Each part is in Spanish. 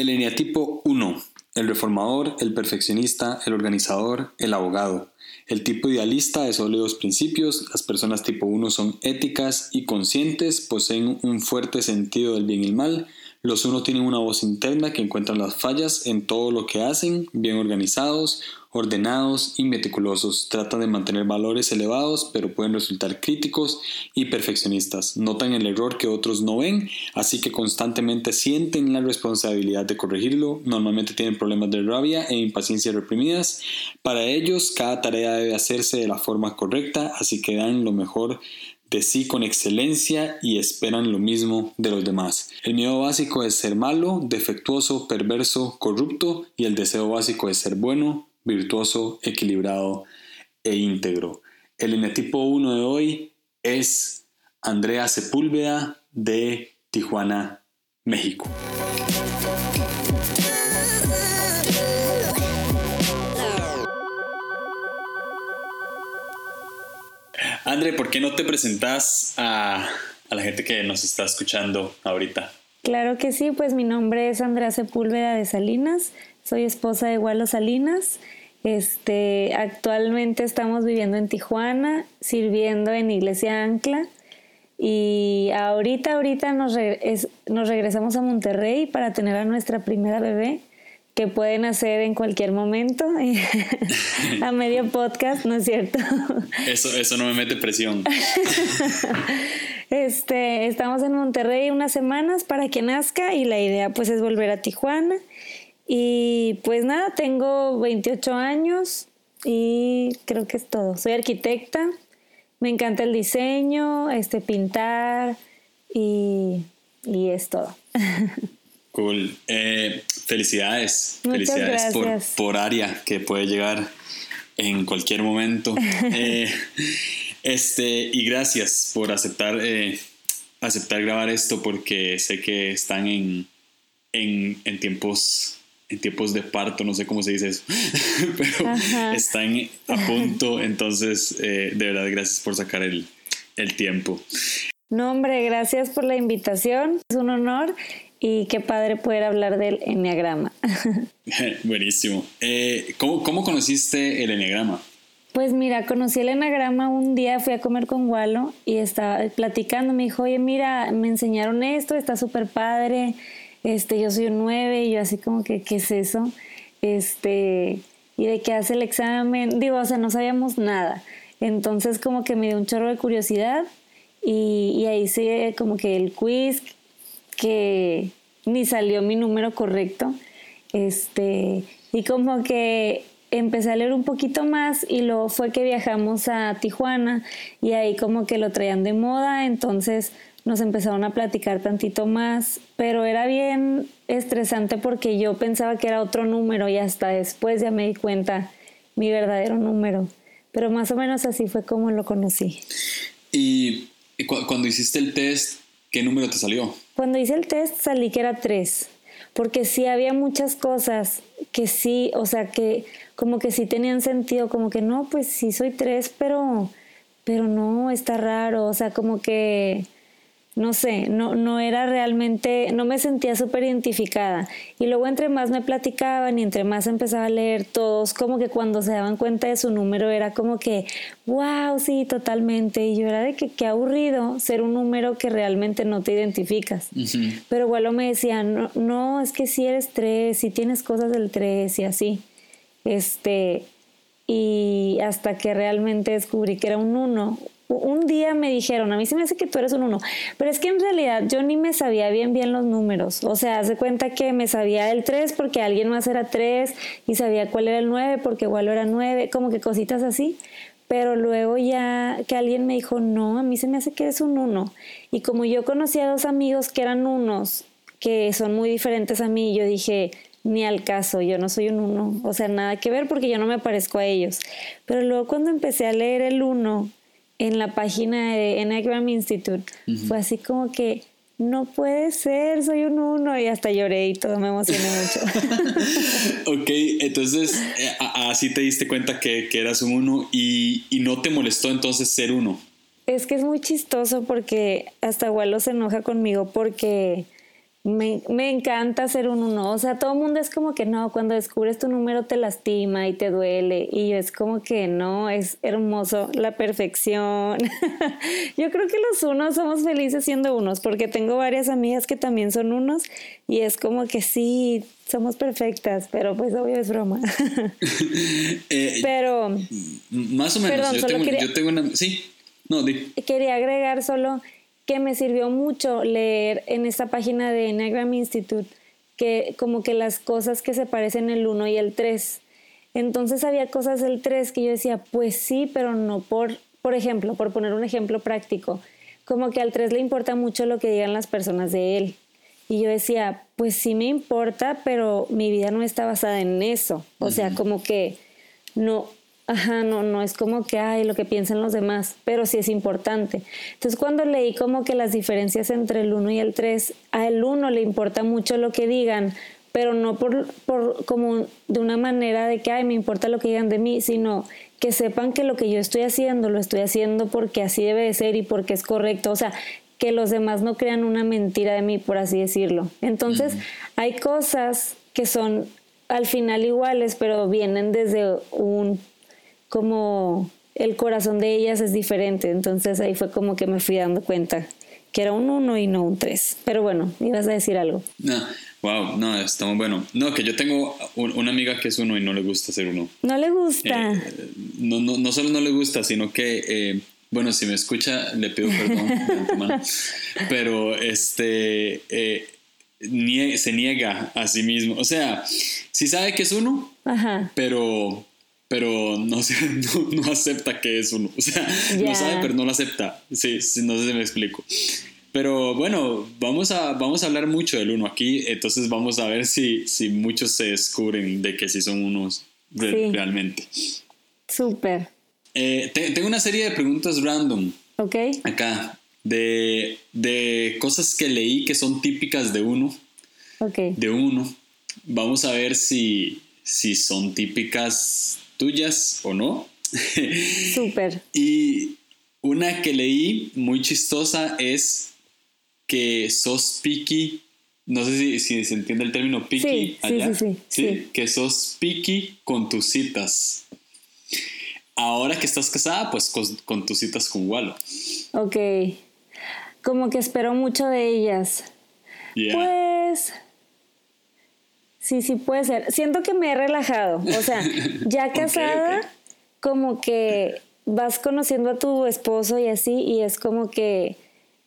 El eneatipo 1. El reformador, el perfeccionista, el organizador, el abogado. El tipo idealista de sólidos principios. Las personas tipo 1 son éticas y conscientes, poseen un fuerte sentido del bien y el mal. Los 1 tienen una voz interna que encuentran las fallas en todo lo que hacen, bien organizados, ordenados y meticulosos. Tratan de mantener valores elevados, pero pueden resultar críticos y perfeccionistas. Notan el error que otros no ven, así que constantemente sienten la responsabilidad de corregirlo. Normalmente tienen problemas de rabia e impaciencia reprimidas. Para ellos, cada tarea debe hacerse de la forma correcta, así que dan lo mejor de sí con excelencia y esperan lo mismo de los demás. El miedo básico es ser malo, defectuoso, perverso, corrupto y el deseo básico es ser bueno, virtuoso, equilibrado e íntegro. El enetipo 1 de hoy es Andrea Sepúlveda de Tijuana, México. André, ¿por qué no te presentas a, a, la gente que nos está escuchando ahorita? Claro que sí, pues mi nombre es Andrea Sepúlveda de Salinas, soy esposa de Gualo Salinas este, actualmente estamos viviendo en Tijuana, sirviendo en Iglesia Ancla y ahorita, ahorita nos, nos regresamos a Monterrey para tener a nuestra primera bebé que pueden hacer en cualquier momento a medio podcast, ¿no es cierto? Eso, eso no me mete presión. Este, estamos en Monterrey unas semanas para que nazca y la idea pues es volver a Tijuana y pues nada, tengo 28 años y creo que es todo. Soy arquitecta, me encanta el diseño, este, pintar y, y es todo. Cool. Eh, felicidades. felicidades por, por área que puede llegar en cualquier momento. Eh, este, y gracias por aceptar, eh, aceptar grabar esto porque sé que están en, en, en tiempos tiempos de parto, no sé cómo se dice eso, pero están a punto, entonces eh, de verdad gracias por sacar el, el tiempo. No, hombre, gracias por la invitación, es un honor y qué padre poder hablar del enneagrama. Buenísimo. Eh, ¿cómo, ¿Cómo conociste el enneagrama? Pues mira, conocí el enagrama un día, fui a comer con Walo y estaba platicando, me dijo, oye, mira, me enseñaron esto, está súper padre, este, yo soy un 9 y yo así como que, ¿qué es eso? Este, y de qué hace el examen, digo, o sea, no sabíamos nada. Entonces como que me dio un chorro de curiosidad y, y ahí sí como que el quiz que ni salió mi número correcto. Este, y como que empecé a leer un poquito más y luego fue que viajamos a Tijuana y ahí como que lo traían de moda, entonces nos empezaron a platicar tantito más, pero era bien estresante porque yo pensaba que era otro número y hasta después ya me di cuenta mi verdadero número. Pero más o menos así fue como lo conocí. ¿Y, cuando hiciste el test, qué número te salió? Cuando hice el test salí que era tres, porque sí había muchas cosas que sí, o sea, que como que sí tenían sentido, como que no, pues sí soy tres, pero, pero no, está raro, o sea, como que no sé, no, no era realmente, no me sentía súper identificada. Y luego entre más me platicaban y entre más empezaba a leer todos, como que cuando se daban cuenta de su número era como que, wow, sí, totalmente. Y yo era de que qué aburrido ser un número que realmente no te identificas. Pero igual me decían, no, no, es que si eres tres, si tienes cosas del tres y así. Este, y hasta que realmente descubrí que era un uno, un día me dijeron, a mí se me hace que tú eres un uno, pero es que en realidad yo ni me sabía bien bien los números. O sea, hace cuenta que me sabía el 3 porque alguien más era 3 y sabía cuál era el 9 porque igual era 9, como que cositas así. Pero luego ya que alguien me dijo, no, a mí se me hace que eres un uno. Y como yo conocí a dos amigos que eran unos, que son muy diferentes a mí, yo dije, ni al caso, yo no soy un uno, o sea, nada que ver porque yo no me parezco a ellos. Pero luego cuando empecé a leer el uno, en la página de Enneagram Institute. Fue así como que no puede ser, soy un uno y hasta lloré y todo me emocioné mucho. ok, entonces eh, así te diste cuenta que, que eras un uno y, y, no te molestó entonces ser uno. Es que es muy chistoso porque hasta Wallo se enoja conmigo porque Me, me, encanta ser un uno. O sea, todo el mundo es como que no, cuando descubres tu número te lastima y te duele. Y yo es como que no, es hermoso, la perfección. yo creo que los unos somos felices siendo unos, porque tengo varias amigas que también son unos y es como que sí, somos perfectas, pero pues obvio es broma. Eh, pero... Más o menos, yo, tengo, yo, tengo, una... Sí, no, di. Quería agregar solo que me sirvió mucho leer en esta página de Enneagram Institute que como que las cosas que se parecen el 1 y el 3. Entonces había cosas del 3 que yo decía, pues sí, pero no por, por ejemplo, por poner un ejemplo práctico, como que al 3 le importa mucho lo que digan las personas de él. Y yo decía, pues sí me importa, pero mi vida no está basada en eso. O sea, como que no, Ajá, no, no es como que, hay lo que piensan los demás, pero sí es importante. Entonces, cuando leí como que las diferencias entre el 1 y el 3, a el 1 le importa mucho lo que digan, pero no por, por como de una manera de que, ay, me importa lo que digan de mí, sino que sepan que lo que yo estoy haciendo, lo estoy haciendo porque así debe de ser y porque es correcto. O sea, que los demás no crean una mentira de mí, por así decirlo. Entonces, hay cosas que son al final iguales, pero vienen desde un como el corazón de ellas es diferente. Entonces ahí fue como que me fui dando cuenta que era un 1 y no un 3. Pero bueno, ibas a decir algo. No, wow, no, está muy bueno. No, que yo tengo una amiga que es uno y no le gusta ser uno. No le gusta. Eh, no, no, no, solo no le gusta, sino que, eh, bueno, si me escucha, le pido perdón Pero este, eh, se niega a sí mismo. O sea, sí sabe que es uno, Ajá. pero pero no, no, no, acepta que es uno. O sea, no sabe, pero no lo acepta. Sí, sí, no sé si me explico. Pero bueno, vamos a, vamos a hablar mucho del uno aquí, entonces vamos a ver si, si muchos se descubren de que sí son unos realmente. Súper. Eh, tengo una serie de preguntas random. Ok. Acá, de, de cosas que leí que son típicas de uno. Ok. De uno. Vamos a ver si, si son típicas tuyas o no. Súper. y una que leí muy chistosa es que sos picky. No sé si, se entiende el término picky allá. Sí, sí, sí, Que sos picky con tus citas. Ahora que estás casada, pues con, tus citas con Walo. Ok. Como que espero mucho de ellas. Pues Sí, sí puede ser. Siento que me he relajado. O sea, ya casada, como que vas conociendo a tu esposo y así, y es como que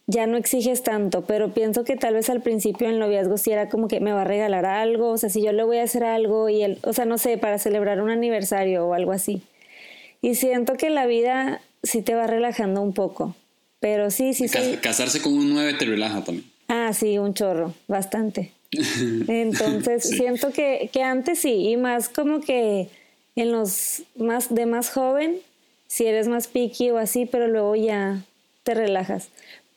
ya no exiges tanto, pero pienso que tal vez al principio en noviazgo sí era como que me va a regalar algo, o sea, si yo le voy a hacer algo y él, o sea, no sé, para celebrar un aniversario o algo así. Y siento que la vida sí te va relajando un poco, pero sí, sí, sí. Casarse con un 9 te relaja también. Ah, sí, un chorro, bastante. Entonces, siento que, que, antes sí, y más como que en los más de más joven, si eres más picky o así, pero luego ya te relajas.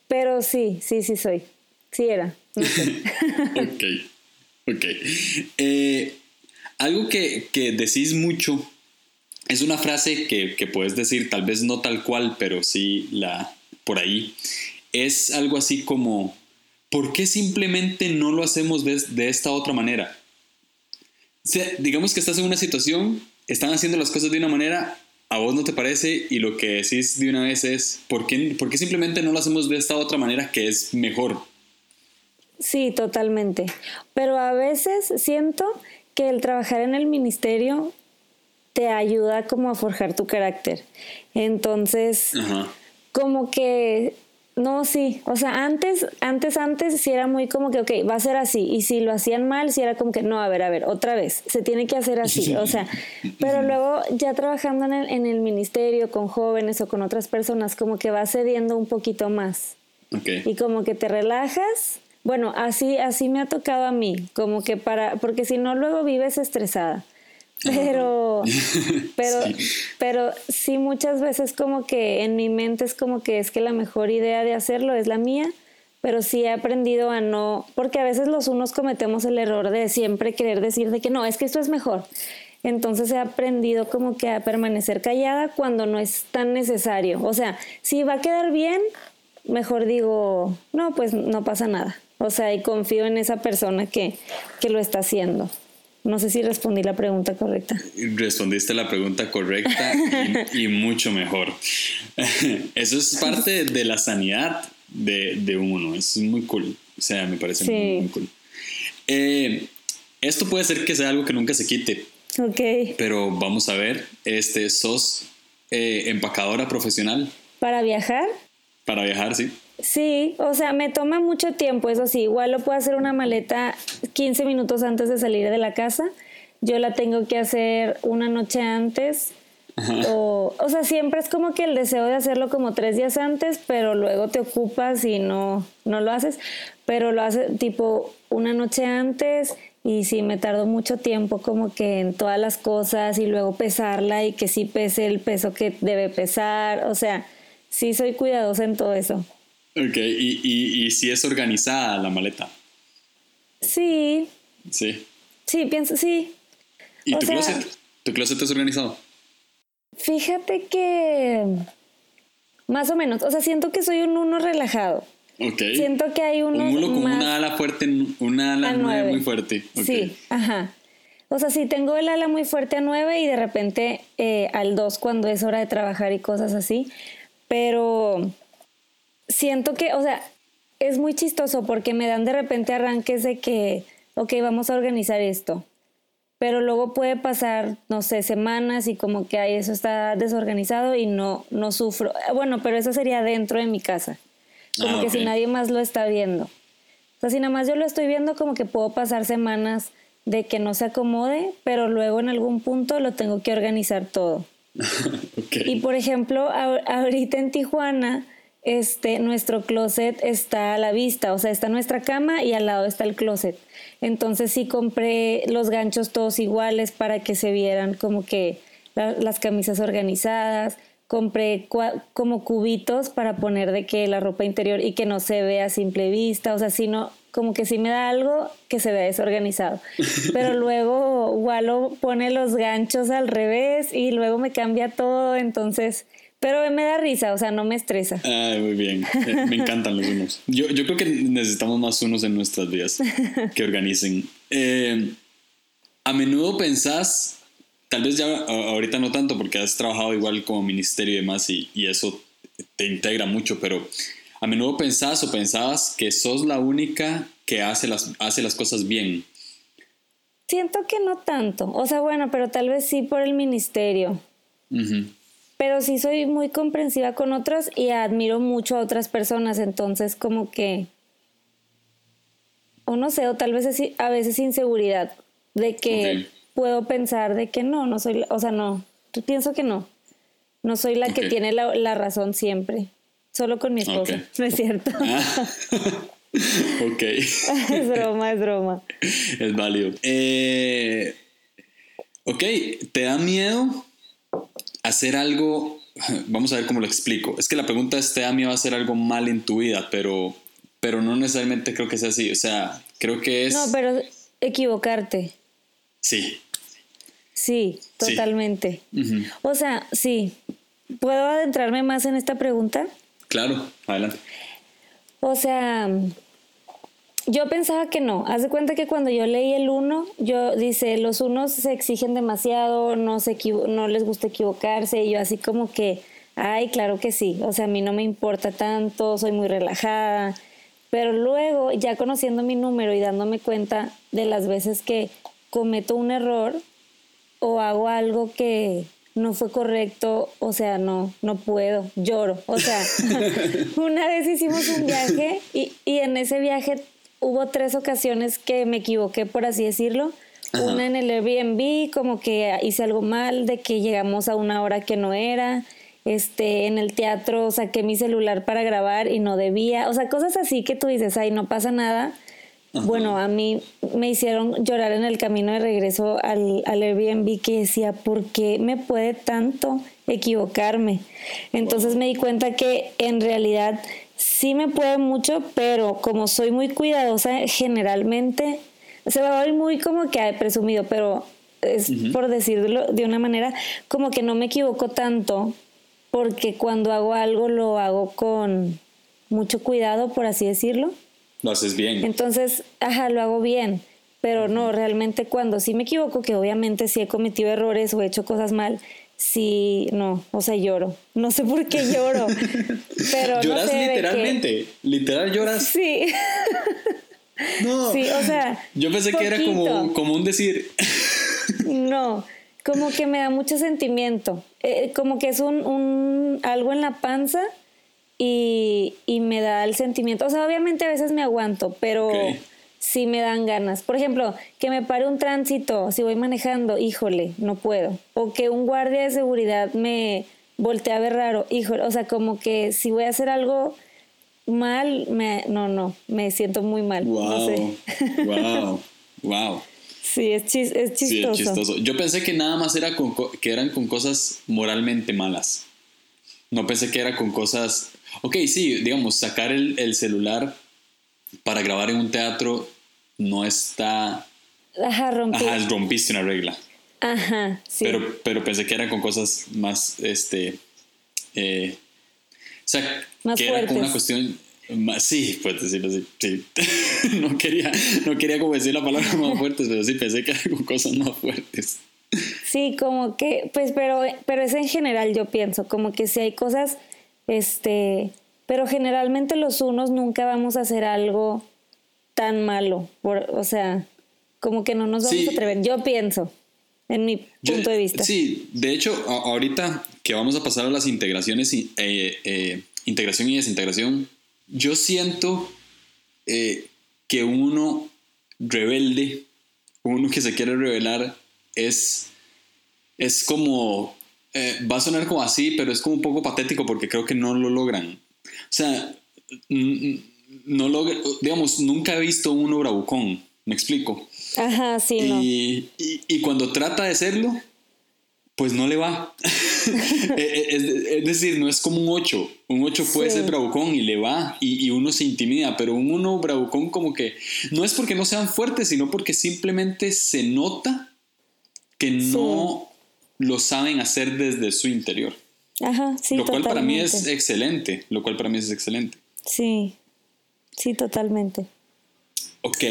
Pero sí, sí, sí soy. Sí era. ok, ok. Eh, algo que, que, decís mucho es una frase que, que puedes decir, tal vez no tal cual, pero sí la por ahí. Es algo así como ¿por qué simplemente no lo hacemos de, esta otra manera? digamos que estás en una situación, están haciendo las cosas de una manera, a vos no te parece y lo que decís de una vez es, ¿por qué, ¿por qué simplemente no lo hacemos de esta otra manera que es mejor? Sí, totalmente. Pero a veces siento que el trabajar en el ministerio te ayuda como a forjar tu carácter. Entonces, como que no, sí, o sea, antes, antes, antes sí era muy como que, ok, va a ser así, y si lo hacían mal, sí era como que, no, a ver, a ver, otra vez, se tiene que hacer así, o sea, pero luego ya trabajando en el, en el ministerio con jóvenes o con otras personas, como que va cediendo un poquito más. Y como que te relajas, bueno, así, así me ha tocado a mí, como que para, porque si no, luego vives estresada. Pero, pero, sí. pero sí muchas veces como que en mi mente es como que es que la mejor idea de hacerlo es la mía, pero sí he aprendido a no, porque a veces los unos cometemos el error de siempre querer decir de que no, es que esto es mejor. Entonces he aprendido como que a permanecer callada cuando no es tan necesario. O sea, si va a quedar bien, mejor digo, no, pues no pasa nada. O sea, y confío en esa persona que, que lo está haciendo. No sé si respondí la pregunta correcta. Respondiste la pregunta correcta y, mucho mejor. Eso es parte de la sanidad de, de, uno. Es muy cool. O sea, me parece muy, cool. Eh, esto puede ser que sea algo que nunca se quite. Ok. Pero vamos a ver, este, ¿sos eh, empacadora profesional? ¿Para viajar? Para viajar, sí. Sí, o sea, me toma mucho tiempo, eso sí, igual lo puedo hacer una maleta 15 minutos antes de salir de la casa. Yo la tengo que hacer una noche antes. O, o sea, siempre es como que el deseo de hacerlo como tres días antes, pero luego te ocupas y no, no lo haces. Pero lo hace tipo una noche antes y sí, me tardó mucho tiempo como que en todas las cosas y luego pesarla y que sí pese el peso que debe pesar. O sea, sí soy cuidadosa en todo eso. Ok, ¿Y, y, y si es organizada la maleta? Sí. Sí. Sí, pienso, sí. ¿Y tu closet? ¿Tu closet es organizado? Fíjate que más o menos, o sea, siento que soy un uno relajado. Ok. Siento que hay uno. Un uno con una ala fuerte, una ala nueve muy fuerte. Sí, ajá. O sea, sí, tengo el ala muy fuerte a nueve y de repente eh, al dos cuando es hora de trabajar y cosas así. Pero siento que, o sea, es muy chistoso porque me dan de repente arranques de que, ok, vamos a organizar esto. Pero luego puede pasar, no sé, semanas y como que ahí eso está desorganizado y no, no sufro. Bueno, pero eso sería dentro de mi casa. Como ah, que si nadie más lo está viendo. O sea, si nada más yo lo estoy viendo, como que puedo pasar semanas de que no se acomode, pero luego en algún punto lo tengo que organizar todo. Y por ejemplo, ahorita en Tijuana, este, nuestro closet está a la vista, o sea, está nuestra cama y al lado está el closet. Entonces sí compré los ganchos todos iguales para que se vieran como que las camisas organizadas. Compré como cubitos para poner de que la ropa interior y que no se vea a simple vista, o sea, sino como que sí me da algo que se vea desorganizado. Pero luego Walo pone los ganchos al revés y luego me cambia todo, entonces pero me da risa, o sea, no me estresa. Ay, muy bien. Eh, me encantan los unos. Yo, yo creo que necesitamos más unos en nuestras vidas que organicen. Eh, a menudo pensás, tal vez ya ahorita no tanto porque has trabajado igual como ministerio y demás y, y eso te integra mucho, pero a menudo pensás o pensabas que sos la única que hace las, hace las cosas bien. Siento que no tanto. O sea, bueno, pero tal vez sí por el ministerio. Uh pero sí soy muy comprensiva con otros y admiro mucho a otras personas, entonces como que, o no sé, o tal vez a veces inseguridad de que puedo pensar de que no, no soy, o sea, no, pienso que no, no soy la que tiene la, razón siempre, solo con mi esposa, no es cierto. Ah. ok. es broma, es broma. Es válido. Eh, ok, ¿te da miedo hacer algo, vamos a ver cómo lo explico. Es que la pregunta es, ¿te da miedo hacer algo mal en tu vida? Pero, pero no necesariamente creo que sea así. O sea, creo que es... No, pero equivocarte. Sí. Sí, totalmente. O sea, sí. ¿Puedo adentrarme más en esta pregunta? Claro, adelante. O sea, yo pensaba que no. Haz de cuenta que cuando yo leí el uno, yo dice, los unos se exigen demasiado, no, se no les gusta equivocarse. Y yo así como que, ay, claro que sí. O sea, a mí no me importa tanto, soy muy relajada. Pero luego, ya conociendo mi número y dándome cuenta de las veces que cometo un error o hago algo que no fue correcto, o sea, no, no puedo, lloro. O sea, una vez hicimos un viaje y, y en ese viaje hubo tres ocasiones que me equivoqué, por así decirlo. Una en el Airbnb, como que hice algo mal, de que llegamos a una hora que no era. Este, en el teatro saqué mi celular para grabar y no debía. O sea, cosas así que tú dices, ay, no pasa nada. Bueno, a mí me hicieron llorar en el camino de regreso al, al Airbnb que decía, ¿por qué me puede tanto equivocarme? Entonces me di cuenta que en realidad sí me puede mucho, pero como soy muy cuidadosa generalmente, se va a ver muy como que presumido, pero es por decirlo de una manera, como que no me equivoco tanto, porque cuando hago algo lo hago con mucho cuidado, por así decirlo. Lo haces bien. Entonces, ajá, lo hago bien. Pero no, realmente cuando sí me equivoco, que obviamente sí he cometido errores o he hecho cosas mal, sí, no, o sea, lloro. No sé por qué lloro. pero ¿Lloras no sé literalmente? ¿Literal lloras? Sí. no. Sí, o sea. Yo pensé que era como, como un decir. no, como que me da mucho sentimiento. Eh, como que es un, un, algo en la panza y, y, me da el sentimiento. O sea, obviamente a veces me aguanto, pero sí me dan ganas. Por ejemplo, que me pare un tránsito, si voy manejando, híjole, no puedo. O que un guardia de seguridad me voltee a ver raro, híjole. O sea, como que si voy a hacer algo mal, me, no, no, me siento muy mal. Wow, no sé. wow, wow. Sí, es, chis, es chistoso. Sí, es chistoso. Yo pensé que nada más era con, que eran con cosas moralmente malas. No pensé que era con cosas... Ok, sí, digamos, sacar el, el celular para grabar en un teatro no está... Ajá, rompí. Ajá, rompiste una regla. Ajá, sí. Pero, pero pensé que era con cosas más, este... Eh, o sea, más que fuertes. era como una cuestión... Más, sí, puedes decirlo así. Sí. no, quería, no quería como decir la palabra más fuertes, pero sí pensé que era con cosas más fuertes. Sí, como que, pues, pero, pero es en general, yo pienso, como que si hay cosas, este, pero generalmente los unos nunca vamos a hacer algo tan malo, por, o sea, como que no nos vamos Sí. a atrever, yo pienso, en mi Yo- punto de vista. Sí, de hecho, ahorita que vamos a pasar a las integraciones, eh, eh, integración y desintegración, yo siento eh, que uno rebelde, uno que se quiere revelar, es, es como, eh, va a sonar como así, pero es como un poco patético porque creo que no lo logran. O sea, no logra, digamos, nunca he visto uno bravucón, me explico. Ajá, sí, no. Y, y- cuando trata de serlo, pues no le va. Eh, es, es decir, no es como un 8. Un 8 puede Sí. ser bravucón y le va y, y uno se intimida, pero un 1 bravucón como que no es porque no sean fuertes, sino porque simplemente se nota que no lo saben hacer desde su interior. Ajá, sí, lo cual para mí es excelente. Lo cual para mí es excelente. Sí, sí, totalmente. Ok,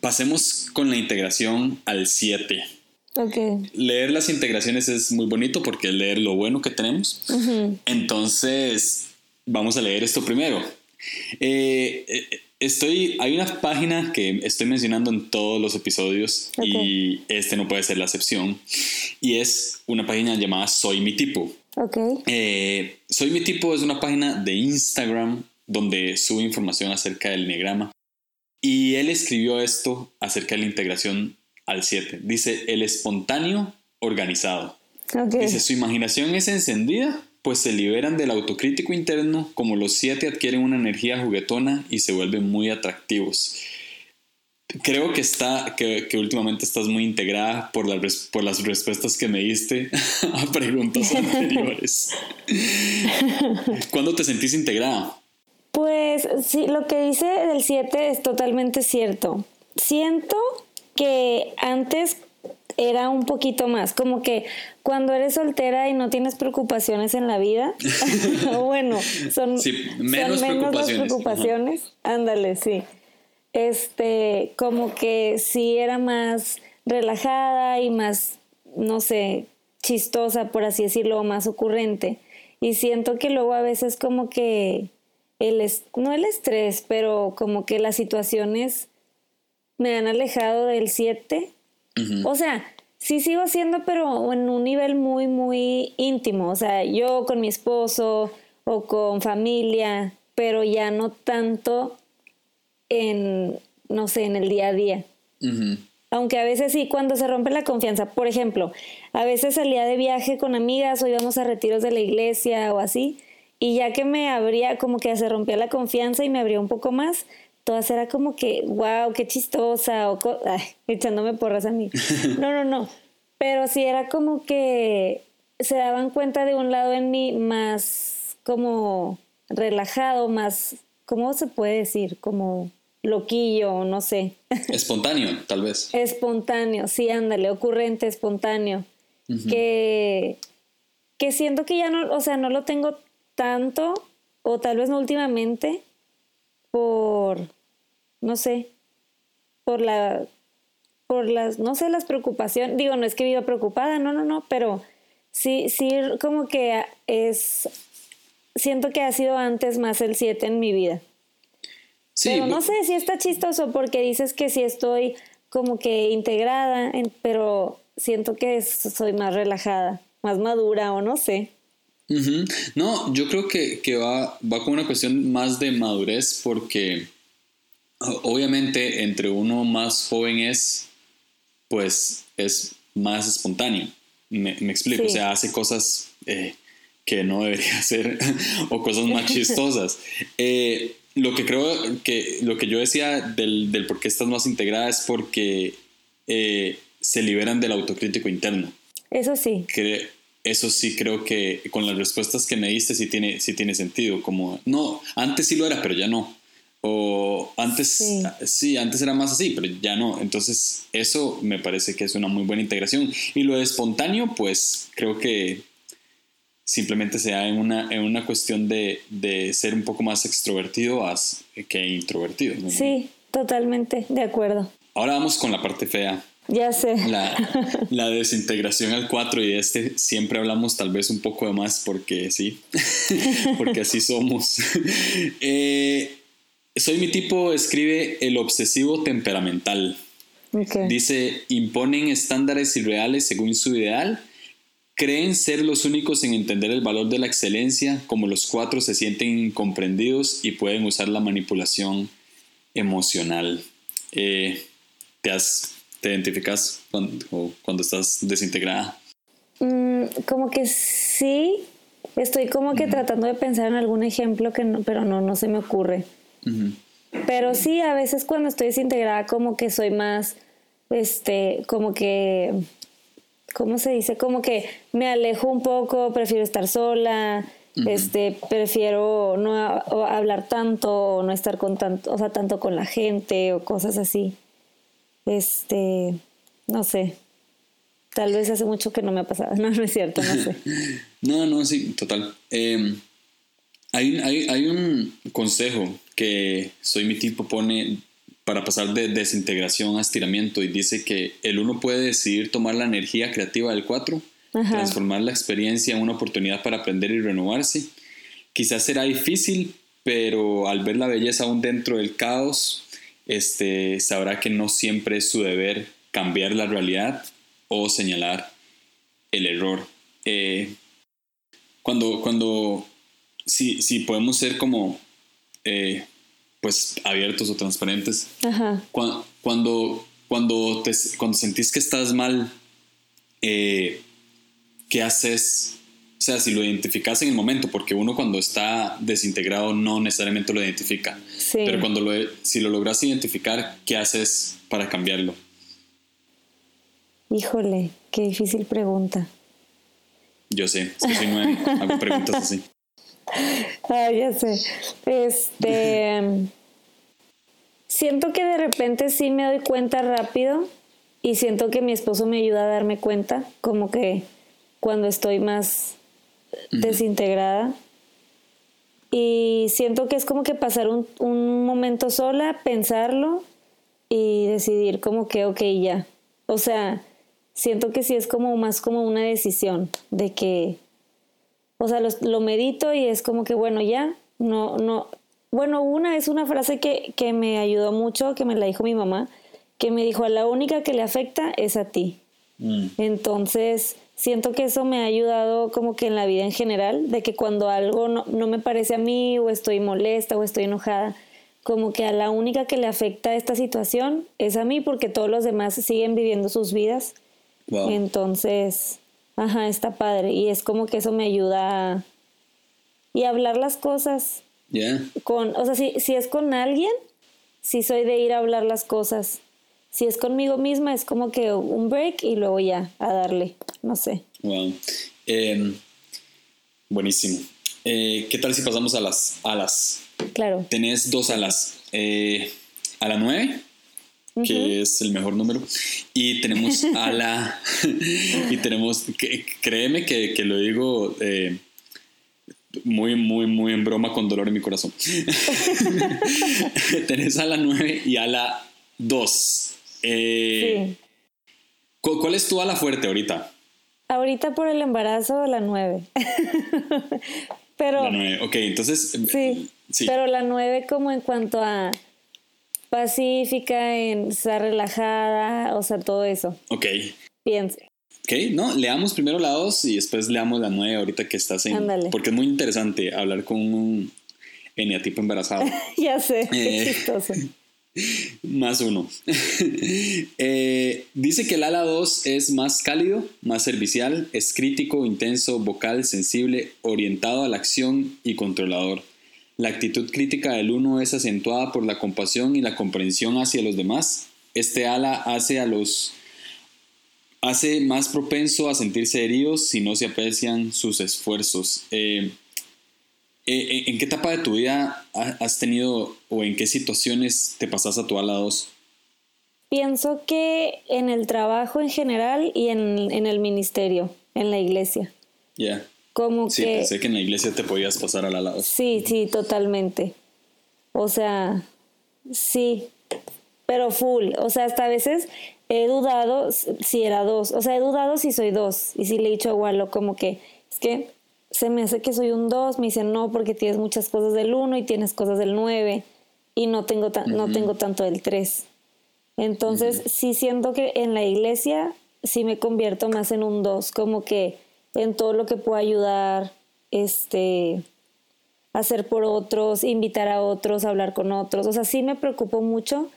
pasemos con la integración al 7. Ok. Leer las integraciones es muy bonito porque es leer lo bueno que tenemos. Entonces, vamos a leer esto primero. Eh, eh, estoy, hay una página que estoy mencionando en todos los episodios y este no puede ser la excepción. Y es una página llamada Soy mi tipo. Ok. Eh, Soy mi tipo es una página de Instagram donde sube información acerca del negrama. Y él escribió esto acerca de la integración al 7. Dice, el espontáneo organizado. Ok. Dice, su imaginación es encendida, pues se liberan del autocrítico interno, como los 7 adquieren una energía juguetona y se vuelven muy atractivos. Creo que está, que, que últimamente estás muy integrada por, la por las respuestas que me diste a preguntas anteriores. ¿Cuándo te sentís integrada? Pues sí, lo que dice del 7 es totalmente cierto. Siento que antes era un poquito más, como que cuando eres soltera y no tienes preocupaciones en la vida, bueno, son, Sí, son menos las preocupaciones, preocupaciones. Ándale, sí. Este, como que sí era más relajada y más, no sé, chistosa, por así decirlo, o más ocurrente. Y siento que luego a veces como que el es- no el estrés, pero como que las situaciones me han alejado del 7. Ujú. O sea, sí sigo haciendo, pero en un nivel muy, muy íntimo. O sea, yo con mi esposo o con familia, pero ya no tanto en, no sé, en el día a día. Aunque a veces sí, cuando se rompe la confianza. Por ejemplo, a veces salía de viaje con amigas o íbamos a retiros de la iglesia o así. Y ya que me abría, como que se rompía la confianza y me abría un poco más, todas era como que, wow, qué chistosa, o ay, echándome porras a mí. No, no, no. Pero sí era como que se daban cuenta de un lado en mí más como relajado, más, ¿cómo se puede decir? Como loquillo, no sé. Espontáneo, tal vez. Espontáneo, sí, ándale, ocurrente, espontáneo. Que, que siento que ya no, o sea, no lo tengo tanto, o tal vez no últimamente, por, no sé, por la, por las, no sé, las preocupaciones, digo, no es que viva preocupada, no, no, no, pero sí, sí, como que es, siento que ha sido antes más el 7 en mi vida. Sí, pero no sé si está chistoso porque dices que sí estoy como que integrada, pero siento que soy más relajada, más madura o no sé. No, yo creo que, que, va, va con una cuestión más de madurez porque obviamente entre uno más joven es, pues es más espontáneo. Me, explico, o sea, hace cosas eh, que no debería hacer o cosas más chistosas. Eh, lo que creo que lo que yo decía del, del por qué estás más integrada es porque eh, se liberan del autocrítico interno. Eso sí. Eso sí creo que con las respuestas que me diste sí tiene, sí tiene sentido. Como, no, antes sí lo era, pero ya no. O antes, sí. antes era más así, pero ya no. Entonces, eso me parece que es una muy buena integración. Y lo de espontáneo, pues creo que simplemente sea en una, en una cuestión de, de ser un poco más extrovertido que introvertido. Sí, totalmente, de acuerdo. Ahora vamos con la parte fea. Ya sé. La, la, desintegración al 4 y de este siempre hablamos tal vez un poco de más porque sí, porque así somos. Eh, soy mi tipo, escribe el obsesivo temperamental. Dice, imponen estándares irreales según su ideal, creen ser los únicos en entender el valor de la excelencia, como los cuatro se sienten incomprendidos y pueden usar la manipulación emocional. Eh, ¿Te has te identificas cuando, cuando estás desintegrada? Mm, como que sí, estoy como que tratando de pensar en algún ejemplo, que no, pero no, no se me ocurre. Pero sí, a veces cuando estoy desintegrada como que soy más, este, como que, ¿cómo se dice? Como que me alejo un poco, prefiero estar sola, este, prefiero no hablar tanto, o no estar con tanto, o sea, tanto con la gente o cosas así. Este, no sé. Tal vez hace mucho que no me ha pasado. No, no es cierto, no sé. no, no, sí, total. Em, hay, hay, hay, un consejo que Soy mi tipo pone para pasar de desintegración a estiramiento y dice que el uno puede decidir tomar la energía creativa del cuatro, transformar la experiencia en una oportunidad para aprender y renovarse. Quizás será difícil, pero al ver la belleza aún dentro del caos, este, sabrá que no siempre es su deber cambiar la realidad o señalar el error. Eh, cuando, cuando, si, si, podemos ser como, eh, pues, abiertos o transparentes, Cuando, cuando, cuando, te, cuando sentís que estás mal, eh, ¿qué haces o sea, si lo identificas en el momento, porque uno cuando está desintegrado no necesariamente lo identifica. Pero cuando lo, si lo logras identificar, ¿qué haces para cambiarlo? Híjole, qué difícil pregunta. Yo sé, es que soy nueve, hago preguntas así. Ah, ya sé. Este. siento que de repente sí me doy cuenta rápido y siento que mi esposo me ayuda a darme cuenta, como que cuando estoy más desintegrada. Y siento que es como que pasar un, un, momento sola, pensarlo y decidir como que, ok, ya. O sea, siento que sí es como más como una decisión de que, o sea, lo, lo medito y es como que, bueno, ya, no, no. Bueno, una es una frase que, que me ayudó mucho, que me la dijo mi mamá, que me dijo, a la única que le afecta es a ti. Mm. Entonces, siento que eso me ha ayudado como que en la vida en general, de que cuando algo no, me parece a mí o estoy molesta o estoy enojada, como que a la única que le afecta esta situación es a mí porque todos los demás siguen viviendo sus vidas. Entonces, ajá, está padre. Y es como que eso me ayuda a... Y hablar las cosas. Con, o sea, si, si es con alguien, si soy de ir a hablar las cosas si es conmigo misma, es como que un break y luego ya a darle, no sé. Wow. Em, buenísimo. Eh, ¿Qué tal si pasamos a las alas? Claro. Tenés dos alas. Eh, a la nueve, que es el mejor número, y tenemos a la... y tenemos, créeme que, que, lo digo, eh, muy, muy, muy en broma con dolor en mi corazón. Tenés a la 9 y a la 2. Eh, sí. ¿Cuál es tu ala fuerte ahorita? Ahorita por el embarazo, la 9. pero. La 9, ok, entonces. Sí, sí, Pero la 9, como en cuanto a pacífica, en estar relajada, o sea, todo eso. Ok. Piense. Ok, no, leamos primero la 2 y después leamos la 9 ahorita que estás en... Ándale. Porque es muy interesante hablar con un eneatipo embarazado. ya sé, qué eh, chistoso. Más uno. Eh, dice que el ala 2 es más cálido, más servicial, es crítico, intenso, vocal, sensible, orientado a la acción y controlador. La actitud crítica del 1 es acentuada por la compasión y la comprensión hacia los demás. Este ala hace a los hace más propenso a sentirse heridos si no se aprecian sus esfuerzos. Eh, ¿En qué etapa de tu vida has tenido o en qué situaciones te pasas a tu ala 2? Pienso que en el trabajo en general y en, el ministerio, en la iglesia. Ya. Como sí, pensé que en la iglesia te podías pasar al ala 2. Sí, sí, totalmente. O sea, sí, pero full. O sea, hasta a veces he dudado si era dos. O sea, he dudado si soy dos. Y si le he dicho a Walo como que, es que se me hace que soy un dos. Me dicen, no, porque tienes muchas cosas del uno y tienes cosas del nueve. Y no tengo, no tengo tanto del tres. Entonces, sí siento que en la iglesia sí me convierto más en un dos. Como que en todo lo que puedo ayudar, este hacer por otros, invitar a otros, hablar con otros. O sea, sí me preocupo mucho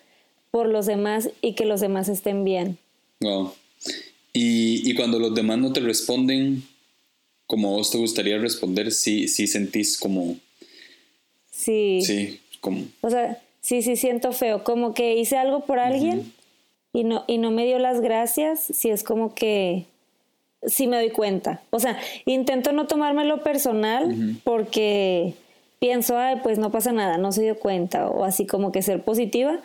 por los demás y que los demás estén bien. Wow. Y, y cuando los demás no te responden como vos te gustaría responder, sí, sí sentís como... Sí. Sí, como... O sea, sí, sí siento feo, como que hice algo por alguien y, no, y no me dio las gracias, sí es como que sí me doy cuenta. O sea, intento no tomármelo personal porque pienso, ay, pues no pasa nada, no se dio cuenta, o así como que ser positiva,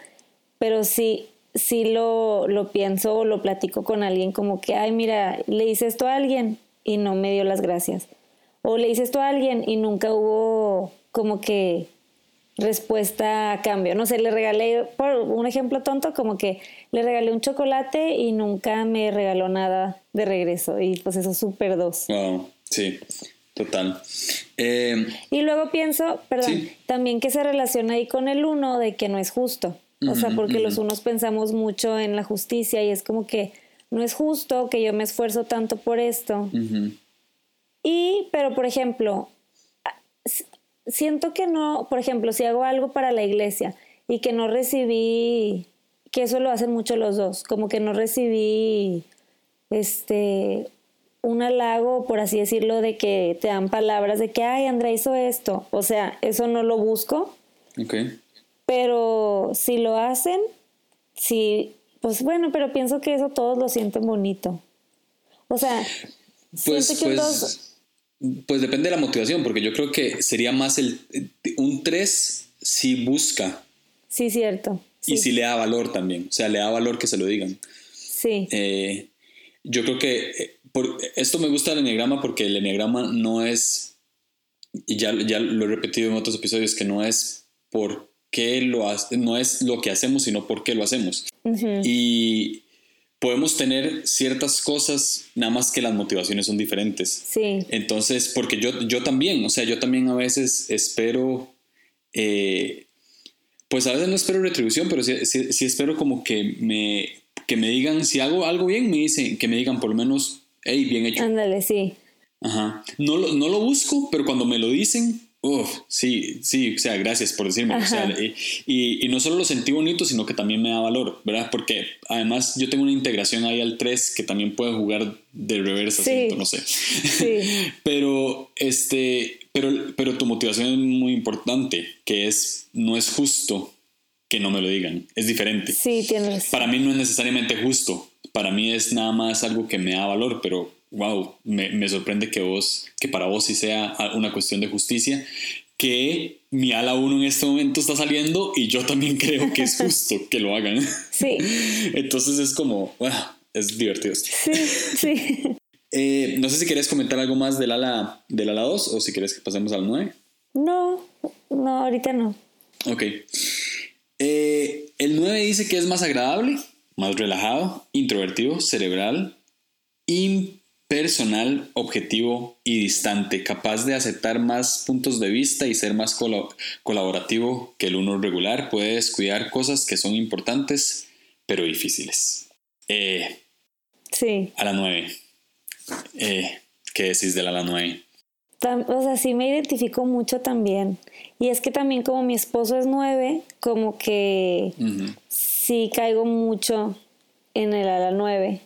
pero sí, sí lo, lo pienso o lo platico con alguien como que, ay, mira, le hice esto a alguien y no me dio las gracias. O le hice esto a alguien y nunca hubo como que respuesta a cambio. No sé, le regalé, por un ejemplo tonto, como que le regalé un chocolate y nunca me regaló nada de regreso. Y pues eso es súper dos. sí, total. Eh, y luego pienso, perdón, también que se relaciona ahí con el uno de que no es justo. O sea, porque los unos pensamos mucho en la justicia y es como que no es justo que yo me esfuerzo tanto por esto. Y, pero por ejemplo, siento que no, por ejemplo, si hago algo para la iglesia y que no recibí, que eso lo hacen mucho los dos, como que no recibí este un halago, por así decirlo, de que te dan palabras de que, ay, Andrea hizo esto. O sea, eso no lo busco. Ok. Pero si lo hacen, si, pues bueno, pero pienso que eso todos lo sienten bonito. O sea, pues, que pues, pues depende de la motivación, porque yo creo que sería más el un 3 si busca. Sí, cierto. Y si le da valor también. O sea, le da valor que se lo digan. Sí. Eh, yo creo que eh, por, esto me gusta del enneagrama porque el enneagrama no es, y ya, ya lo he repetido en otros episodios, que no es por qué lo hace, no es lo que hacemos, sino por qué lo hacemos. Y podemos tener ciertas cosas, nada más que las motivaciones son diferentes. Sí. Entonces, porque yo, yo también, o sea, yo también a veces espero, eh, pues a veces no espero retribución, pero sí, sí, espero como que me, que me digan, si hago algo bien, me dicen, que me digan por lo menos, hey, bien hecho. Ándale, sí. Ajá. No lo, no lo busco, pero cuando me lo dicen, Uf, sí, sí, o sea, gracias por decirme. O sea, y, y, no solo lo sentí bonito, sino que también me da valor, ¿verdad? Porque además yo tengo una integración ahí al 3 que también puede jugar de reversa, siento, no sé. Sí. pero, este, pero, pero tu motivación es muy importante, que es, no es justo que no me lo digan, es diferente. Sí, tienes. Para mí no es necesariamente justo, para mí es nada más algo que me da valor, pero wow, me, sorprende que vos, que para vos sí sea una cuestión de justicia, que mi ala 1 en este momento está saliendo y yo también creo que es justo que lo hagan. Sí. Entonces es como, bueno, es divertido. Sí, sí. Eh, no sé si quieres comentar algo más del ala, del ala 2 o si quieres que pasemos al 9. No, no, ahorita no. Ok. Eh, el 9 dice que es más agradable, más relajado, introvertido, cerebral, impersonal, objetivo y distante, capaz de aceptar más puntos de vista y ser más colaborativo que el uno regular, puede descuidar cosas que son importantes pero difíciles. Eh, sí. A la 9. Eh, ¿Qué decís de la 9? O sea, sí me identifico mucho también. Y es que también como mi esposo es 9, como que sí caigo mucho en el ala 9.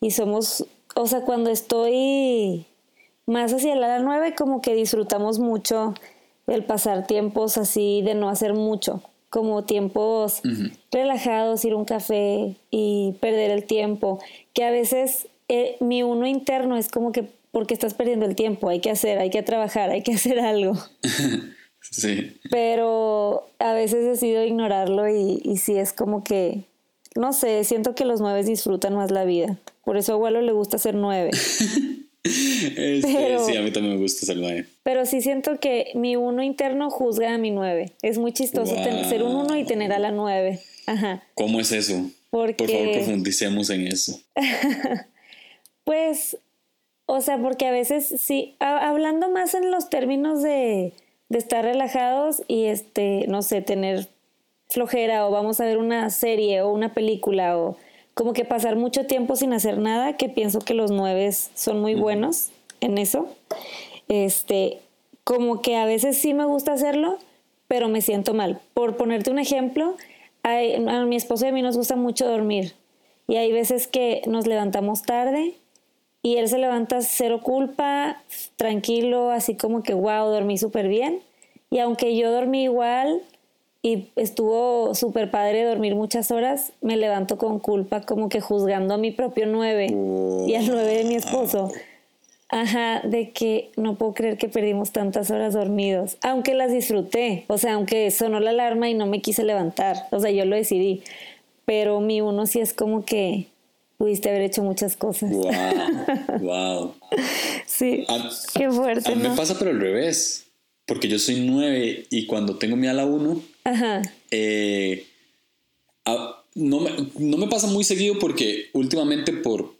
Y somos, o sea, cuando estoy más hacia el ala 9, como que disfrutamos mucho el pasar tiempos así de no hacer mucho como tiempos relajados, ir a un café y perder el tiempo, que a veces eh, mi uno interno es como que porque estás perdiendo el tiempo, hay que hacer, hay que trabajar, hay que hacer algo. sí. Pero a veces decido ignorarlo y, y sí es como que, no sé, siento que los nueve disfrutan más la vida. Por eso a abuelo le gusta ser nueve. Este, sí, a mí también me gusta ser nueve. Pero sí siento que mi uno interno juzga a mi nueve. Es muy chistoso ser un uno y tener a la nueve. Ajá. ¿Cómo es eso? Por favor, profundicemos en eso. pues, o sea, porque a veces sí, hablando más en los términos de, de estar relajados y este, no sé, tener flojera o vamos a ver una serie o una película o como que pasar mucho tiempo sin hacer nada, que pienso que los nueve son muy buenos en eso. Este, como que a veces sí me gusta hacerlo, pero me siento mal. Por ponerte un ejemplo, a mi esposo y a mí nos gusta mucho dormir. Y hay veces que nos levantamos tarde y él se levanta cero culpa, tranquilo, así como que, wow, dormí súper bien. Y aunque yo dormí igual, y estuvo súper padre dormir muchas horas, me levanto con culpa, como que juzgando a mi propio nueve y al nueve de mi esposo. Ajá, de que no puedo creer que perdimos tantas horas dormidos, aunque las disfruté, o sea, aunque sonó la alarma y no me quise levantar, o sea, yo lo decidí, pero mi uno sí es como que pudiste haber hecho muchas cosas. Wow, wow. sí, qué fuerte. A mí me pasa pero al revés porque yo soy nueve y cuando tengo mi ala 1, eh, no, me, no, me, pasa muy seguido porque últimamente por,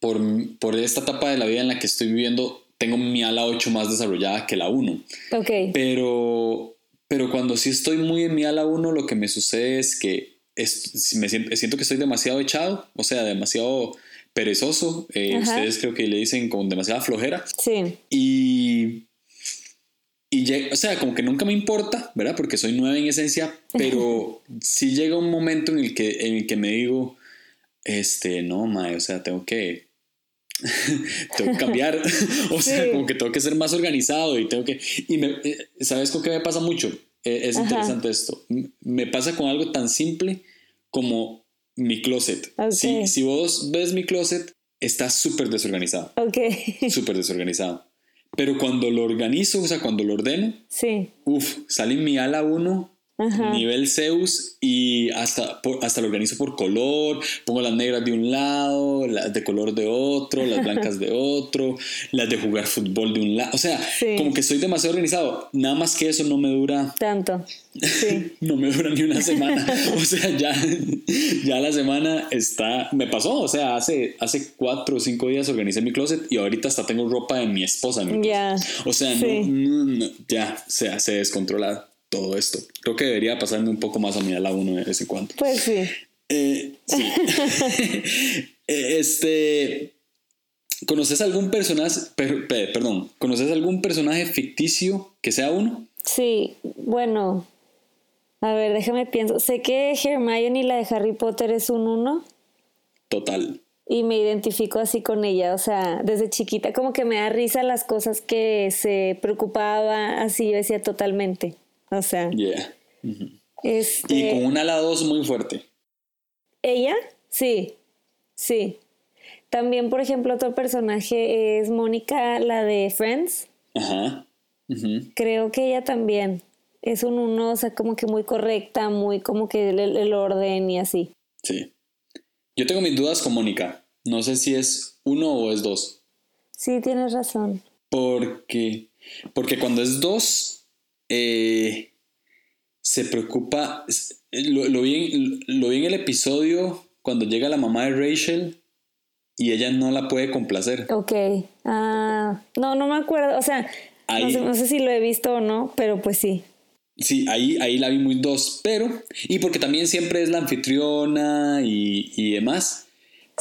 por, por, esta etapa de la vida en la que estoy viviendo, tengo mi ala 8 más desarrollada que la 1. Ok. Pero, pero cuando sí estoy muy en mi ala 1, lo que me sucede es que me siento, siento, que estoy demasiado echado, o sea, demasiado perezoso. Eh, ustedes creo que le dicen con demasiada flojera. Sí. Y y o sea, como que nunca me importa, ¿verdad? Porque soy nueva en esencia, pero sí llega un momento en el que, en el que me digo, este, no, mae, o sea, tengo que, tengo que cambiar, o sea, como que tengo que ser más organizado y tengo que, y me, eh, ¿sabes con qué me pasa mucho? E, es interesante esto, me pasa con algo tan simple como mi closet. Si, si vos ves mi closet, está súper desorganizado. Ok. Súper desorganizado. Pero cuando lo organizo, o sea, cuando lo ordeno, sí. uff, sale mi ala 1 nivel Zeus y hasta, hasta lo organizo por color, pongo las negras de un lado, las de color de otro, las blancas de otro, las de jugar fútbol de un lado, o sea, como que estoy demasiado organizado, nada más que eso no me dura tanto, sí. no me dura ni una semana, o sea, ya, ya la semana está, me pasó, o sea, hace, hace cuatro o cinco días organicé mi closet y ahorita hasta tengo ropa de mi esposa, ya o sea, no, ya, o sea, se descontrola todo esto. Creo que debería pasarme un poco más a mí a la 1 de vez en cuando. Pues sí. Eh, sí. Eh, este. ¿Conoces algún personaje, perdón, ¿conoces algún personaje ficticio que sea uno? Sí, bueno, a ver, déjame pienso. Sé que Hermione, la de Harry Potter, es un uno. Total. Y me identifico así con ella, o sea, desde chiquita, como que me da risa las cosas que se preocupaba, así yo decía totalmente. O sea. Yeah. este, y con una ala 2 muy fuerte. ¿Ella? Sí. Sí. También, por ejemplo, otro personaje es Mónica, la de Friends. Ajá. Creo que ella también es un uno, o sea, como que muy correcta, muy como que el, el, orden y así. Sí. Yo tengo mis dudas con Mónica. No sé si es uno o es dos. Sí, tienes razón. Porque, porque cuando es dos, eh, se preocupa. Lo, lo, vi en, lo vi en el episodio cuando llega la mamá de Rachel y ella no la puede complacer. Ok. Ah, no, no me acuerdo. O sea, no sé, no sé, si lo he visto o no, pero pues sí. Sí, ahí, ahí la vi muy dos, pero. Y porque también siempre es la anfitriona y, y demás.